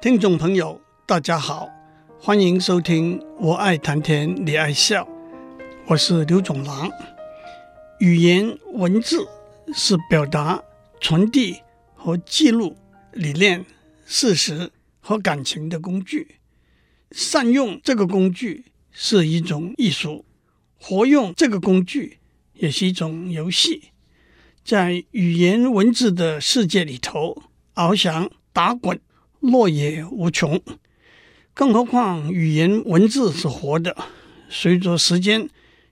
听众朋友，大家好，欢迎收听《我爱谈天，你爱笑》，我是刘总郎。语言文字是表达、传递和记录理念、事实和感情的工具。善用这个工具是一种艺术，活用这个工具也是一种游戏。在语言文字的世界里头，翱翔打滚，落也无穷。更何况语言文字是活的，随着时间，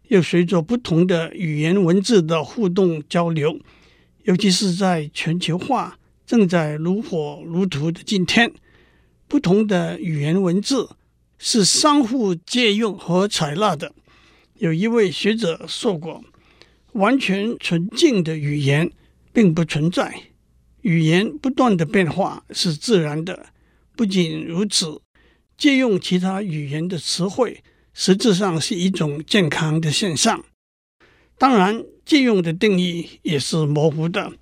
又随着不同的语言文字的互动交流，尤其是在全球化正在如火如荼的今天，不同的语言文字是相互借用和采纳的。有一位学者说过。完全纯净的语言并不存在，语言不断的变化是自然的。不仅如此，借用其他语言的词汇，实质上是一种健康的现象。当然，借用的定义也是模糊的，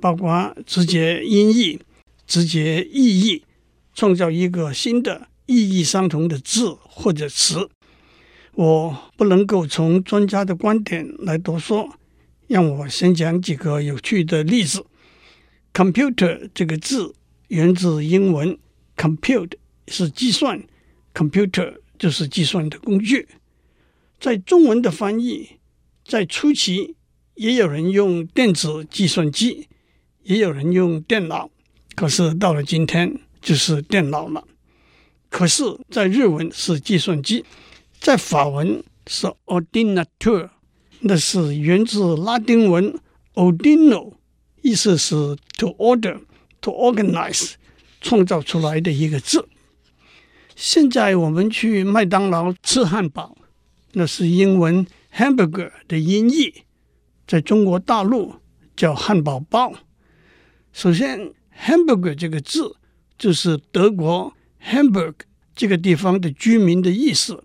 包括直接音译、直接意译，创造一个新的意义相同的字或者词。我不能够从专家的观点来多说，让我先讲几个有趣的例子。Computer 这个字源自英文，compute 是计算，computer 就是计算的工具。在中文的翻译，在初期也有人用电子计算机，也有人用电脑，可是到了今天就是电脑了。可是，在日文是计算机。在法文是 ordinateur，那是源自拉丁文 ordino，意思是 to order、to organize，创造出来的一个字。现在我们去麦当劳吃汉堡，那是英文 hamburger 的音译，在中国大陆叫汉堡包。首先，hamburger 这个字就是德国 Hamburg 这个地方的居民的意思。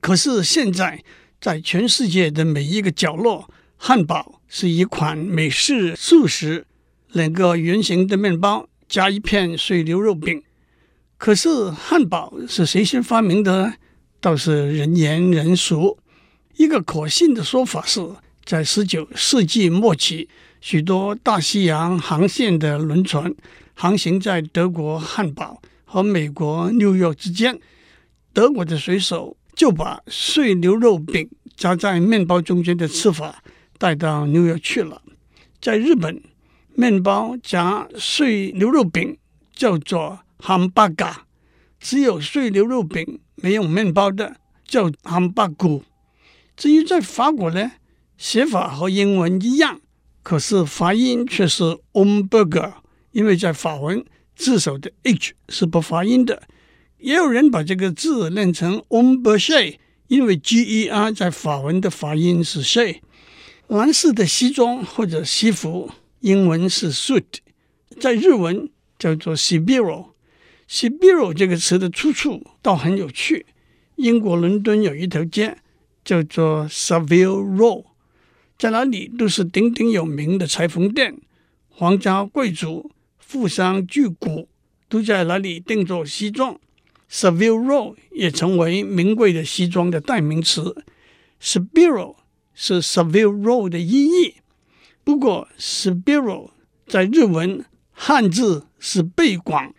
可是现在，在全世界的每一个角落，汉堡是一款美式素食，两个圆形的面包加一片碎牛肉饼。可是汉堡是谁先发明的呢？倒是人言人殊。一个可信的说法是，在十九世纪末期，许多大西洋航线的轮船航行在德国汉堡和美国纽约之间，德国的水手，就把碎牛肉饼夹在面包中间的吃法带到纽约去了。在日本，面包夹碎牛肉饼叫做汉巴嘎，只有碎牛肉饼没有面包的叫汉巴古。至于在法国呢，写法和英文一样，可是发音却是 Hamburger，因为在法文字首的 H 是不发音的。也有人把这个字念成 Ombre，因为 G-E-R 在法文的发音是 she。蓝色的西装或者西服，英文是 suit，在日文叫做 Sibiro。Sibiro 这个词的出处倒很有趣。英国伦敦有一条街叫做 Savile Row，在那里都是鼎鼎有名的裁缝店，皇家贵族、富商巨贾都在那里订做西装。Savile Row 也成为名贵的西装的代名词。Sibiro 是 Savile Row 的音译。不过 Sibiro 在日文汉字是背广，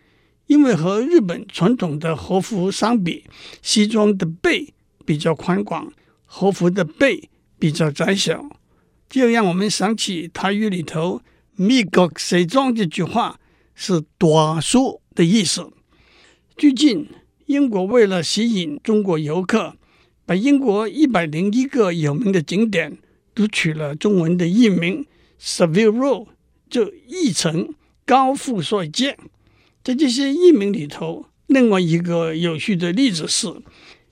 因为和日本传统的和服相比，西装的背比较宽广，和服的背比较窄小。就让我们想起台语里头“米国西装”这句话是“短缩”的意思。最近，英国为了吸引中国游客，把英国一百零一个有名的景点都取了中文的译名，Savile Row 就译成高富帅街。在这些译名里头，另外一个有趣的例子是，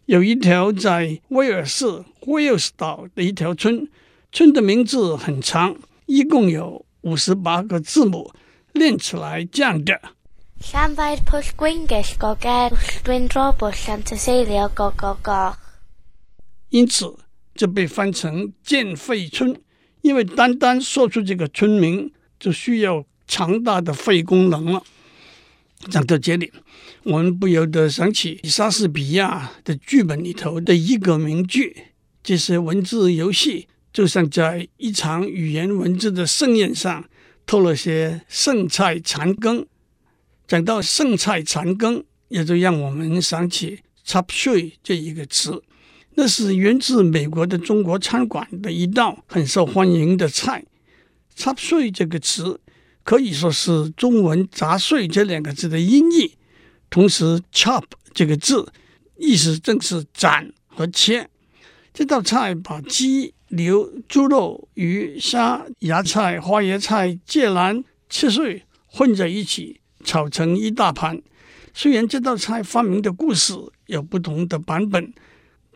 有一条在威尔士 Wales 岛的一条村，村的名字很长，一共有五十八个字母，念起来这样的。因此，就被翻成贱肺村，因为单单说出这个村名就需要强大的肺功能了。讲到这里，我们不由得想起莎士比亚的剧本里头的一个名句：“这些文字游戏，就像在一场语言文字的盛宴上，偷了些剩菜残羹。”讲到剩菜残羹，也就让我们想起“插水”这一个词，那是源自美国的中国餐馆的一道很受欢迎的菜。“插水”这个词。可以说是中文“杂碎”这两个字的音译，同时 “chop” 这个字意思正是斩和切。这道菜把鸡、牛、猪肉、鱼、虾、芽菜、花椰菜、芥兰切碎混在一起炒成一大盘。虽然这道菜发明的故事有不同的版本，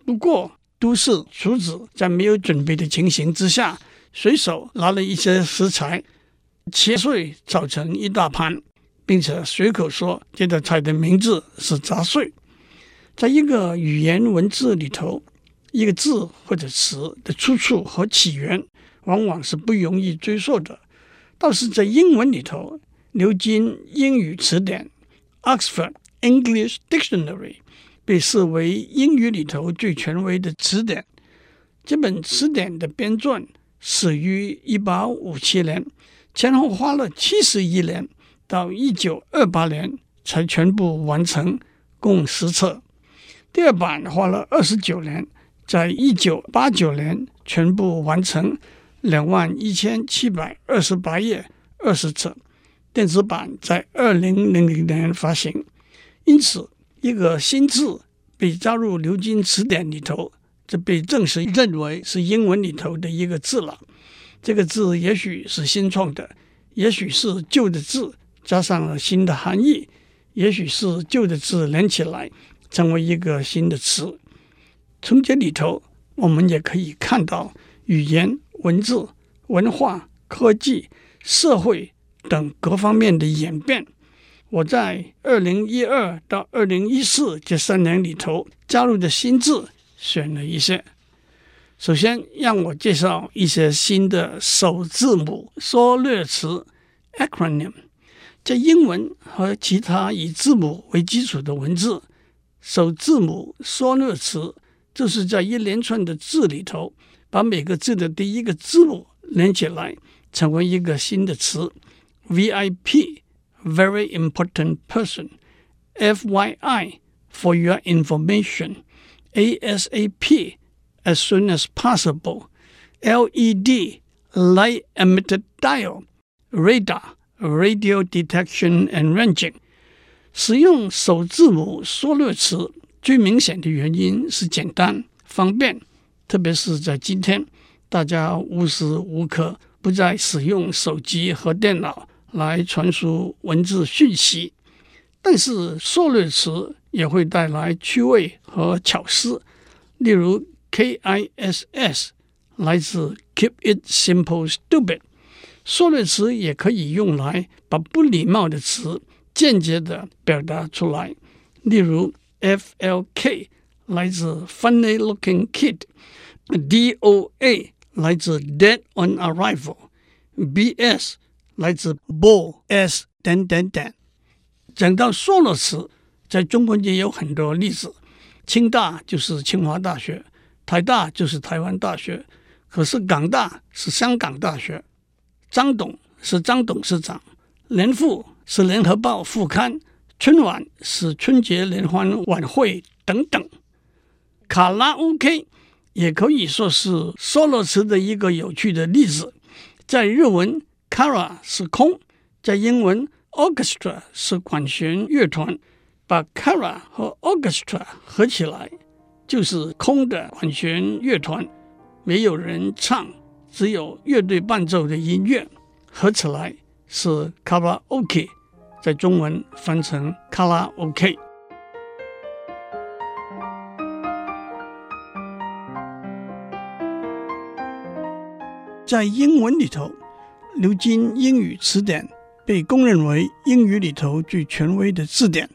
不过都是厨子在没有准备的情形之下，随手拿了一些食材。切碎炒成一大盘，并且随口说这道菜的名字是杂碎。在一个语言文字里头，一个字或者词的出处和起源往往是不容易追溯的。倒是在英文里头，牛津英语词典 （Oxford English Dictionary） 被视为英语里头最权威的词典。这本词典的编撰始于一八五七年。前后花了七十一年，到一九二八年才全部完成，共十册。第二版花了二十九年，在一九八九年全部完成，两万一千七百二十八页，二十册。电子版在二零零零年发行。因此，一个新字被加入牛津词典里头，这被正式认为是英文里头的一个字了。这个字也许是新创的，也许是旧的字加上了新的含义，也许是旧的字连起来成为一个新的词。从这里头，我们也可以看到语言、文字、文化、科技、社会等各方面的演变。我在二零一二到二零一四这三年里头加入的新字，选了一些。首先，让我介绍一些新的首字母缩略词 （acronym）。在英文和其他以字母为基础的文字，首字母缩略词就是在一连串的字里头，把每个字的第一个字母连起来，成为一个新的词。VIP VIP（Very Important Person），FYI（For Your Information），ASAP。As soon as possible. LED light emitter diode radar radio detection and ranging。使用首字母缩略词最明显的原因是简单方便，特别是在今天，大家无时无刻不在使用手机和电脑 来传输文字讯息。但是缩略词也会带来趣味和巧思，例如。KISS 来自 Keep It Simple Stupid，缩略词也可以用来把不礼貌的词间接地表达出来。例如 FLK 来自 Funny Looking Kid，DOA 来自 Dead on Arrival，BS 来自 Bull S 等等等。讲到缩略词，在中国也有很多例子，清大就是清华大学。台大就是台湾大学，可是港大是香港大学。张董是张董事长，联副是联合报副刊，春晚是春节联欢晚会等等。卡拉 OK 也可以说是缩略词的一个有趣的例子。在日文，kara 是空；在英文，orchestra 是管弦乐团。把 kara 和 orchestra 合起来。就是空的管弦乐团，没有人唱，只有乐队伴奏的音乐，合起来是卡拉 OK，在中文翻成卡拉 OK。在英文里头，牛津英语词典被公认为英语里头最权威的字典。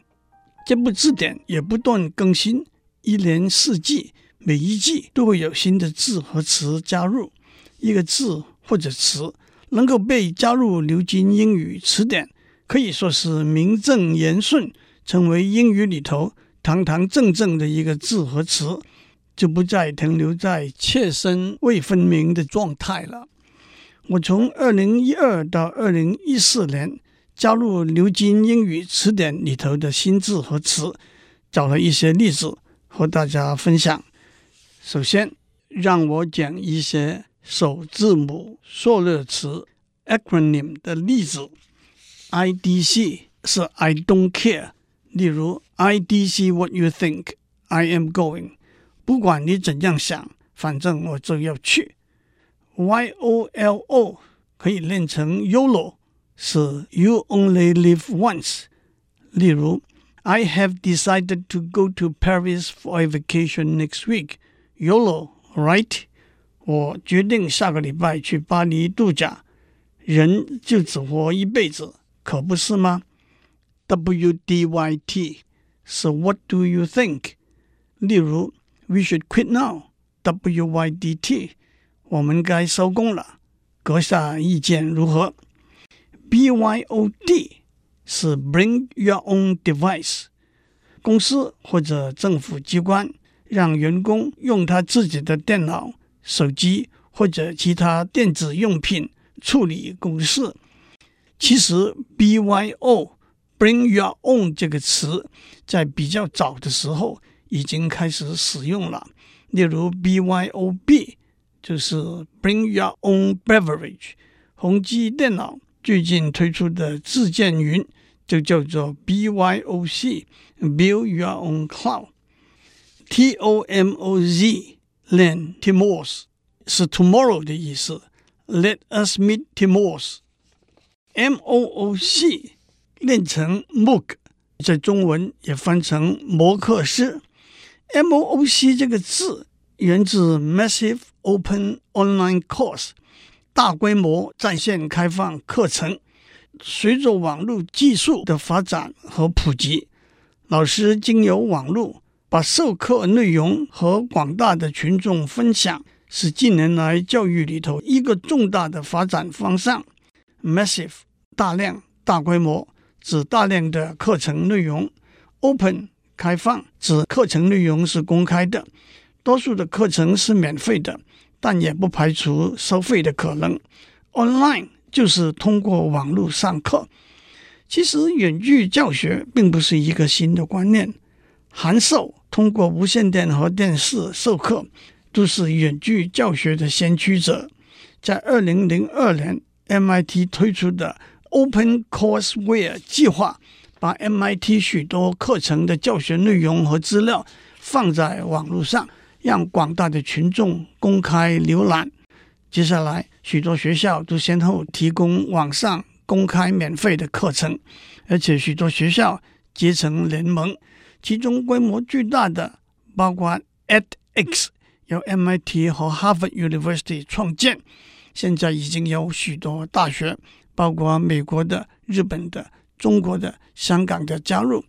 这部字典也不断更新。一年四季，每一季都会有新的字和词加入。一个字或者词能够被加入牛津英语词典，可以说是名正言顺，成为英语里头堂堂正正的一个字和词，就不再停留在切身未分明的状态了。我从二零一二到二零一四年加入牛津英语词典里头的新字和词，找了一些例子和大家分享。首先，让我讲一些首字母缩略词 acronym 的例子。IDC 是 I don't care，例如 IDC what you think I am going，不管你怎样想，反正我就要去。YOLO 可以练成 YOLO，是 You only live once。例如，I have decided to go to Paris for a vacation next week。YOLO，right？我决定下个礼拜去巴黎度假。人就只活一辈子，可不是吗？WDYT 是 What do you think？例如，We should quit now。WYDT 我们该收工了，阁下意见如何？BYOD 是 Bring your own device，公司或者政府机关让员工用他自己的电脑、手机或者其他电子用品处理公事。其实 BYO Bring your own 这个词在比较早的时候已经开始使用了，例如 BYOB。就是 Bring your own beverage。宏基电脑最近推出的自建云就叫做 BYOC，Build Your Own Cloud。TOMOZ Learn Timos 是 Tomorrow 的意思，Let us meet Timos。MOOC 练成 MOOC，在中文也翻成摩克斯。MOOC 这个字 源自 Massive。Open Online Course，大规模在线开放课程。随着网络技术的发展和普及，老师经由网络把授课内容和广大的群众分享，是近年来教育里头一个重大的发展方向。Massive 大量、大规模指大量的课程内容；Open 开放指课程内容是公开的，多数的课程是免费的。但也不排除收费的可能。Online 就是通过网络上课。其实远距教学并不是一个新的观念。函授通过无线电和电视授课，都是远距教学的先驱者。在二零零二年，MIT 推出的 Open Courseware 计划，把 MIT 许多课程的教学内容和资料放在网络上。让广大的群众公开浏览。接下来，许多学校都先后提供网上公开免费的课程，而且许多学校结成联盟，其中规模巨大的包括 edX，由 MIT 和 Harvard University 创建。现在已经有许多大学，包括美国的、日本的、中国的、香港的加入。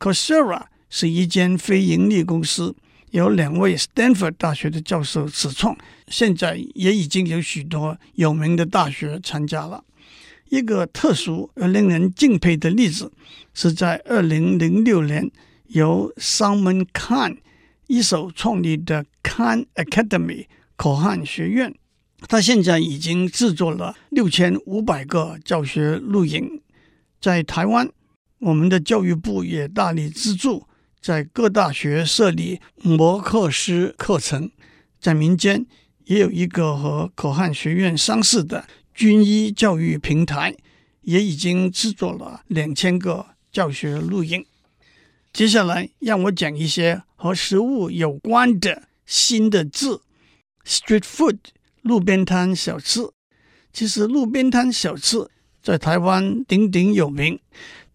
Coursera 是一间非盈利公司。有两位 Stanford 大学的教授始创，现在也已经有许多有名的大学参加了。一个特殊而令人敬佩的例子，是在二零零六年由 Salman Khan 一手创立的 Khan Academy 口汉学院。他现在已经制作了六千五百个教学录影。在台湾，我们的教育部也大力资助。在各大学设立摩克斯课程，在民间也有一个和可汗学院相似的军医教育平台，也已经制作了两千个教学录音。接下来，让我讲一些和食物有关的新的字：street food，路边摊小吃。其实，路边摊小吃在台湾鼎鼎有名，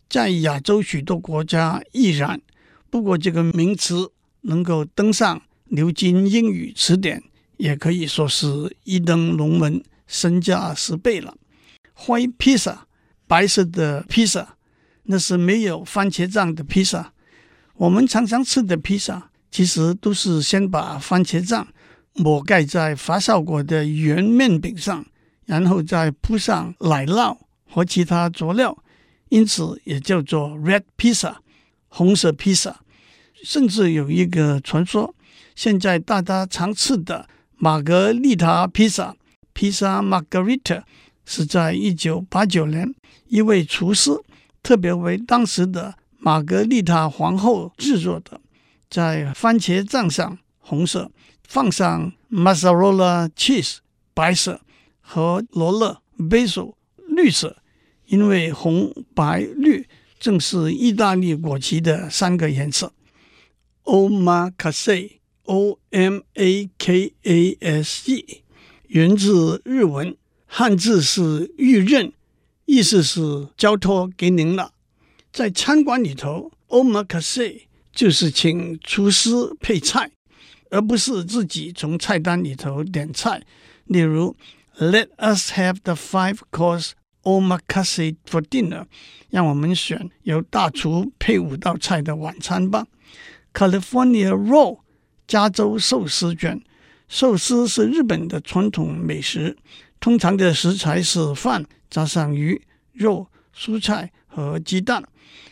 在亚洲许多国家亦然。如果，这个名词能够登上牛津英语词典，也可以说是一登龙门，身价十倍了。White pizza，白色的披萨，那是没有番茄酱的披萨。我们常常吃的披萨，其实都是先把番茄酱抹盖在发酵过的圆面饼上，然后再铺上奶酪和其他佐料。因此也叫做 Red Pizza，红色披萨。甚至有一个传说，现在大家常吃的玛格丽塔披萨，披萨 Margarita，是在一九八九年一位厨师特别为当时的玛格丽塔皇后制作的，在番茄酱上红色，放上 Mozzarella cheese 白色和罗勒 basil 绿色，因为红白绿正是意大利国旗的三个颜色。Omakase，O-M-A-K-A-S-E，源自日文，汉字是御任，意思是交托给您了。在餐馆里头，Omakase 就是请厨师配菜，而不是自己从菜单里头点菜。例如，Let us have the five-course Omakase for dinner，让我们选由大厨配五道菜的晚餐吧。California Roll，加州寿司卷。寿司是日本的传统美食，通常的食材是饭加上鱼、肉、蔬菜和鸡蛋。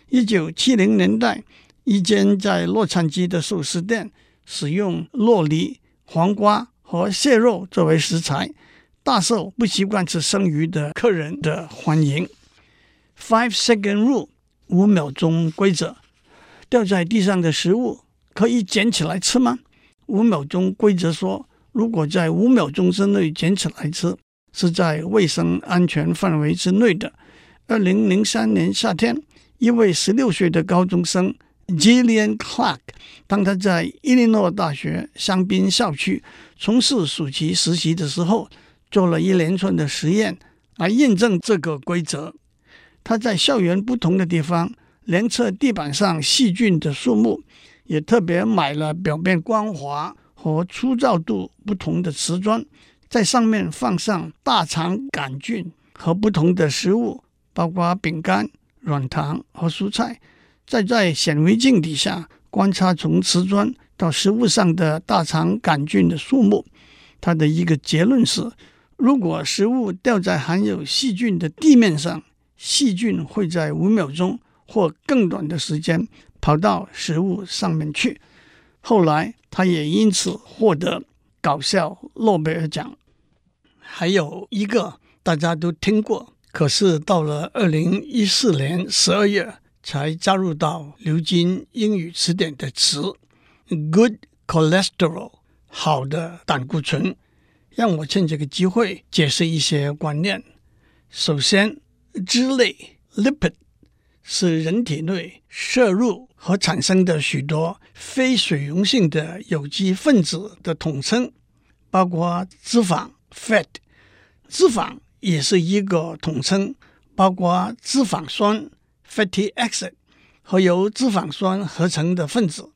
一九七零年代，一间在洛杉矶的寿司店使用洛梨、黄瓜和蟹肉作为食材，大受不习惯吃生鱼的客人的欢迎。Five Second Rule，五秒钟规则。掉在地上的食物可以捡起来吃吗？五秒钟规则说，如果在五秒钟之内捡起来吃，是在卫生安全范围之内的。二零零三年夏天，一位十六岁的高中生 Jillian Clark，当他在伊利诺大学香槟校区从事暑期实习的时候，做了一连串的实验来验证这个规则。他在校园不同的地方。量测地板上细菌的数目，也特别买了表面光滑和粗糙度不同的瓷砖，在上面放上大肠杆菌和不同的食物，包括饼干、软糖和蔬菜，再在显微镜底下观察从瓷砖到食物上的大肠杆菌的数目。他的一个结论是：如果食物掉在含有细菌的地面上，细菌会在五秒钟。或更短的时间跑到食物上面去。后来，他也因此获得搞笑诺贝尔奖。还有一个大家都听过，可是到了二零一四年十二月才加入到牛津英语词典的词：good cholesterol，好的胆固醇。让我趁这个机会解释一些观念。首先，脂类 lipid。是人体内摄入和产生的许多非水溶性的有机分子的统称，包括脂肪 （fat）。脂肪也是一个统称，包括脂肪酸 （fatty acid） 和由脂肪酸合成的分子。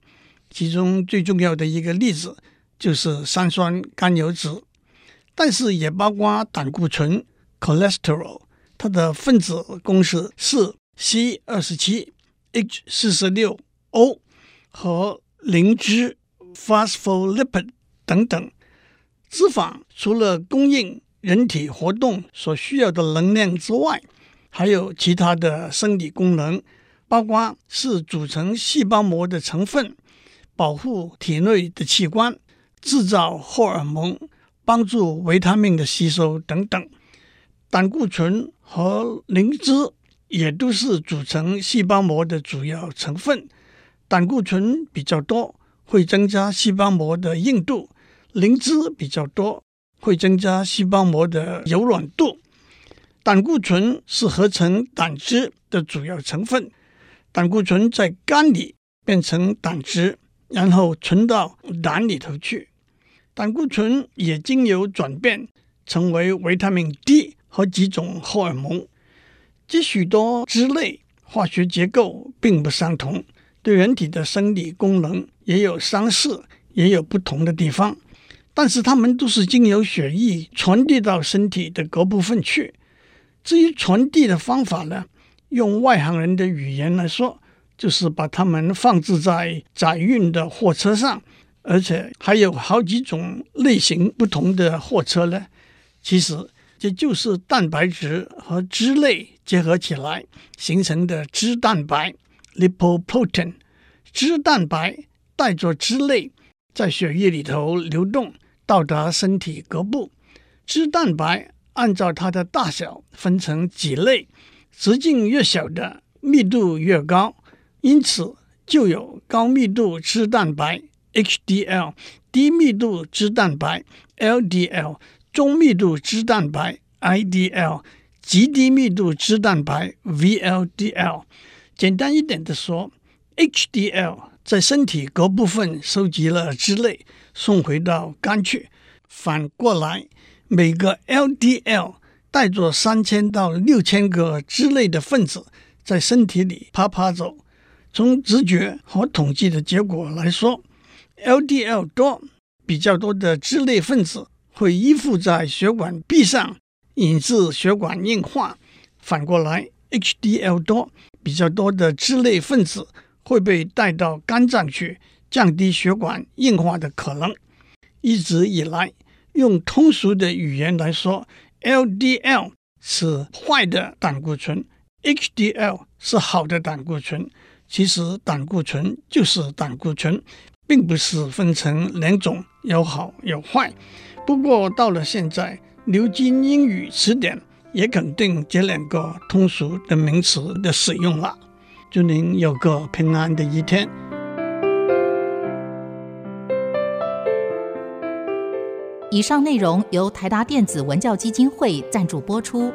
其中最重要的一个例子就是三酸甘油脂，但是也包括胆固醇 （cholesterol），它的分子公式是。C 二十七 H 四十六 O 和磷脂 phospholipid 等等。脂肪除了供应人体活动所需要的能量之外，还有其他的生理功能，包括是组成细胞膜的成分，保护体内的器官，制造荷尔蒙，帮助维他命的吸收等等。胆固醇和磷脂。也都是组成细胞膜的主要成分。胆固醇比较多，会增加细胞膜的硬度；磷脂比较多，会增加细胞膜的柔软度。胆固醇是合成胆汁的主要成分。胆固醇在肝里变成胆汁，然后存到胆里头去。胆固醇也经由转变成为维他命 D 和几种荷尔蒙。这许多脂类化学结构并不相同，对人体的生理功能也有相似，也有不同的地方。但是它们都是经由血液传递到身体的各部分去。至于传递的方法呢，用外行人的语言来说，就是把它们放置在载运的货车上，而且还有好几种类型不同的货车呢。其实这就是蛋白质和脂类结合起来形成的脂蛋白 （lipoprotein）。脂蛋白带着脂类在血液里头流动，到达身体各部。脂蛋白按照它的大小分成几类，直径越小的密度越高，因此就有高密度脂蛋白 （HDL）、低密度脂蛋白 （LDL）。中密度脂蛋白 （IDL）、极低密度脂蛋白 （VLDL）。简单一点的说，HDL 在身体各部分收集了脂类，送回到肝去。反过来，每个 LDL 带着三千到六千个脂类的分子在身体里爬爬走。从直觉和统计的结果来说，LDL 多，比较多的脂类分子。会依附在血管壁上，引致血管硬化。反过来，HDL 多比较多的脂类分子会被带到肝脏去，降低血管硬化的可能。一直以来，用通俗的语言来说，LDL 是坏的胆固醇，HDL 是好的胆固醇。其实胆固醇就是胆固醇，并不是分成两种，有好有坏。不过到了现在，牛津英语词典也肯定这两个通俗的名词的使用了。祝您有个平安的一天。以上内容由台达电子文教基金会赞助播出。